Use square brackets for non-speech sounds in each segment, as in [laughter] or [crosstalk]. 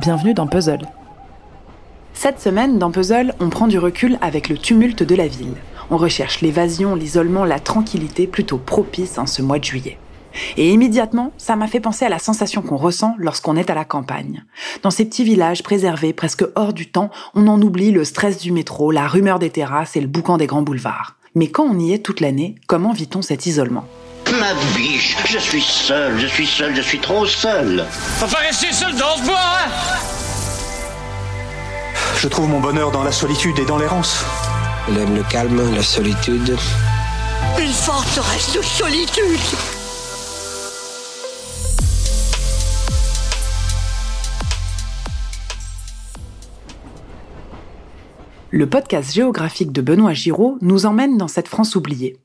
Bienvenue dans Puzzle. Cette semaine, dans Puzzle, on prend du recul avec le tumulte de la ville. On recherche l'évasion, l'isolement, la tranquillité plutôt propice en ce mois de juillet. Et immédiatement, ça m'a fait penser à la sensation qu'on ressent lorsqu'on est à la campagne. Dans ces petits villages préservés, presque hors du temps, on en oublie le stress du métro, la rumeur des terrasses et le boucan des grands boulevards. Mais quand on y est toute l'année, comment vit-on cet isolement? Ma biche, je suis seul, je suis seul, je suis trop seul. Faut pas rester seul dans ce bois, hein Je trouve mon bonheur dans la solitude et dans l'errance. Il aime le calme, la solitude. Une forteresse de solitude Le podcast géographique de Benoît Giraud nous emmène dans cette France oubliée.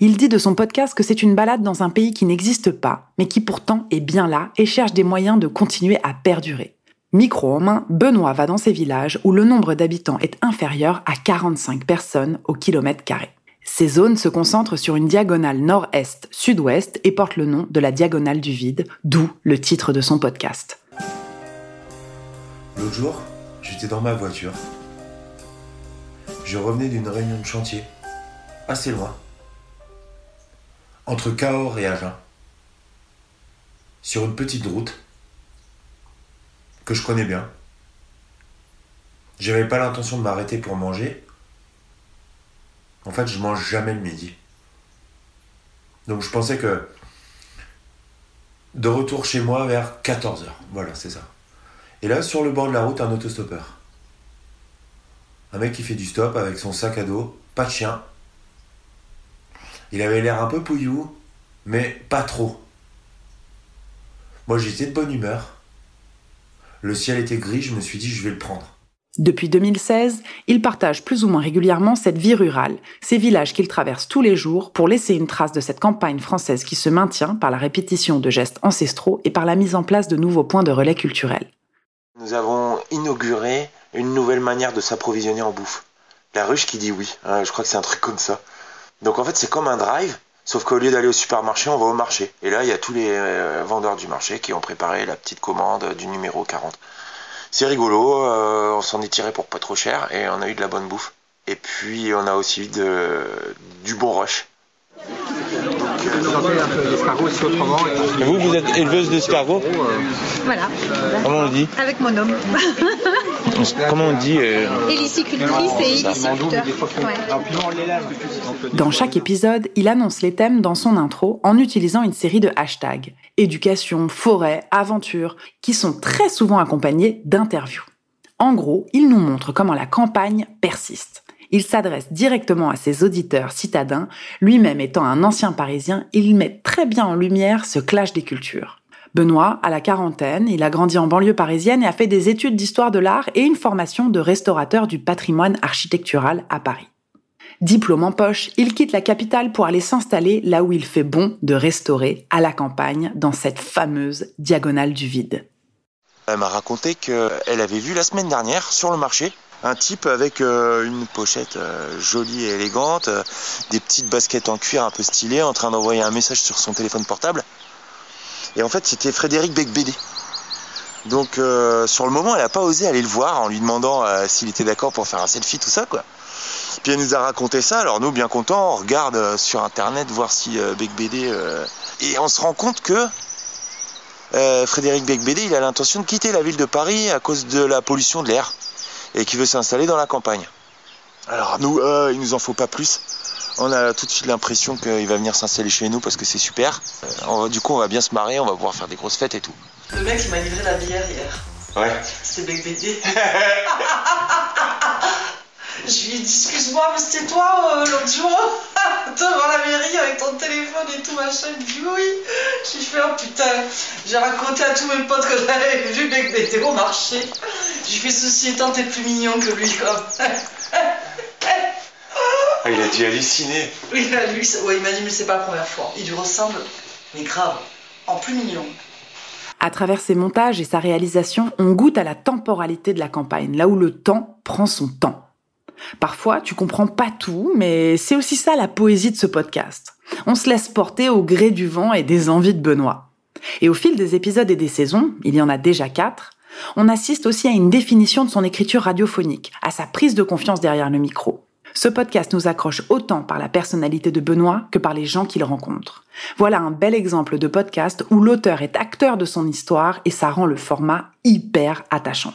Il dit de son podcast que c'est une balade dans un pays qui n'existe pas, mais qui pourtant est bien là et cherche des moyens de continuer à perdurer. Micro en main, Benoît va dans ces villages où le nombre d'habitants est inférieur à 45 personnes au kilomètre carré. Ces zones se concentrent sur une diagonale nord-est-sud-ouest et portent le nom de la diagonale du vide, d'où le titre de son podcast. L'autre jour, j'étais dans ma voiture. Je revenais d'une réunion de chantier, assez loin, entre Cahors et Agen, sur une petite route que je connais bien. J'avais pas l'intention de m'arrêter pour manger. En fait, je mange jamais le midi. Donc je pensais que de retour chez moi vers 14h. Voilà, c'est ça. Et là, sur le bord de la route, un autostoppeur. Un mec qui fait du stop avec son sac à dos, pas de chien. Il avait l'air un peu pouillou, mais pas trop. Moi j'étais de bonne humeur. Le ciel était gris, je me suis dit je vais le prendre. Depuis 2016, il partage plus ou moins régulièrement cette vie rurale, ces villages qu'il traverse tous les jours pour laisser une trace de cette campagne française qui se maintient par la répétition de gestes ancestraux et par la mise en place de nouveaux points de relais culturels. Nous avons inauguré une nouvelle manière de s'approvisionner en bouffe. La ruche qui dit oui, hein, je crois que c'est un truc comme ça. Donc en fait c'est comme un drive, sauf qu'au lieu d'aller au supermarché, on va au marché. Et là il y a tous les euh, vendeurs du marché qui ont préparé la petite commande du numéro 40. C'est rigolo, euh, on s'en est tiré pour pas trop cher et on a eu de la bonne bouffe. Et puis on a aussi eu de, du bon rush. Et vous, vous êtes éleveuse d'escargots? Voilà, Comment on dit? Avec mon homme. [laughs] Comment on dit euh, Hélicicultrice et héliciculteur. Ouais. Dans chaque épisode, il annonce les thèmes dans son intro en utilisant une série de hashtags éducation, forêt, aventure, qui sont très souvent accompagnés d'interviews. En gros, il nous montre comment la campagne persiste. Il s'adresse directement à ses auditeurs citadins, lui-même étant un ancien parisien, il met très bien en lumière ce clash des cultures. Benoît, à la quarantaine, il a grandi en banlieue parisienne et a fait des études d'histoire de l'art et une formation de restaurateur du patrimoine architectural à Paris. Diplôme en poche, il quitte la capitale pour aller s'installer là où il fait bon de restaurer, à la campagne, dans cette fameuse diagonale du vide. Elle m'a raconté qu'elle avait vu la semaine dernière sur le marché un type avec euh, une pochette euh, jolie et élégante, euh, des petites baskets en cuir un peu stylées, en train d'envoyer un message sur son téléphone portable. Et en fait, c'était Frédéric Becbédé. Donc, sur le moment, elle n'a pas osé aller le voir en lui demandant s'il était d'accord pour faire un selfie, tout ça, quoi. Puis elle nous a raconté ça. Alors nous, bien contents, on regarde sur internet voir si Becbédé et on se rend compte que Frédéric Becbédé, il a l'intention de quitter la ville de Paris à cause de la pollution de l'air et qui veut s'installer dans la campagne. Alors nous, euh, il nous en faut pas plus. On a tout de suite l'impression qu'il va venir s'installer chez nous parce que c'est super. Euh, on du coup, on va bien se marrer, on va pouvoir faire des grosses fêtes et tout. Le mec, il m'a livré la bière hier. Ouais. C'est Bec BD. [laughs] Je lui ai dit, excuse-moi, mais c'était toi euh, l'autre jour [laughs] devant la mairie avec ton téléphone et tout machin. Il dit oui. J'ai fait, oh putain. J'ai raconté à tous mes potes que j'avais [laughs] vu Bec BD au marché. J'ai fait, ceci étant, t'es plus mignon que lui, quoi. Ah, il a dû halluciner. Lui, ouais, il m'a dit, mais c'est pas la première fois. Il lui ressemble, mais grave, en plus mignon. À travers ses montages et sa réalisation, on goûte à la temporalité de la campagne, là où le temps prend son temps. Parfois, tu comprends pas tout, mais c'est aussi ça la poésie de ce podcast. On se laisse porter au gré du vent et des envies de Benoît. Et au fil des épisodes et des saisons, il y en a déjà quatre, On assiste aussi à une définition de son écriture radiophonique, à sa prise de confiance derrière le micro. Ce podcast nous accroche autant par la personnalité de Benoît que par les gens qu'il rencontre. Voilà un bel exemple de podcast où l'auteur est acteur de son histoire et ça rend le format hyper attachant.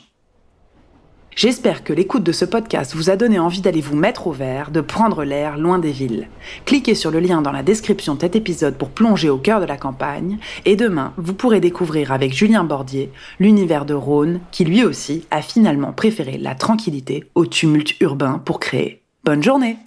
J'espère que l'écoute de ce podcast vous a donné envie d'aller vous mettre au vert, de prendre l'air loin des villes. Cliquez sur le lien dans la description de cet épisode pour plonger au cœur de la campagne, et demain, vous pourrez découvrir avec Julien Bordier l'univers de Rhône, qui lui aussi a finalement préféré la tranquillité au tumulte urbain pour créer. Bonne journée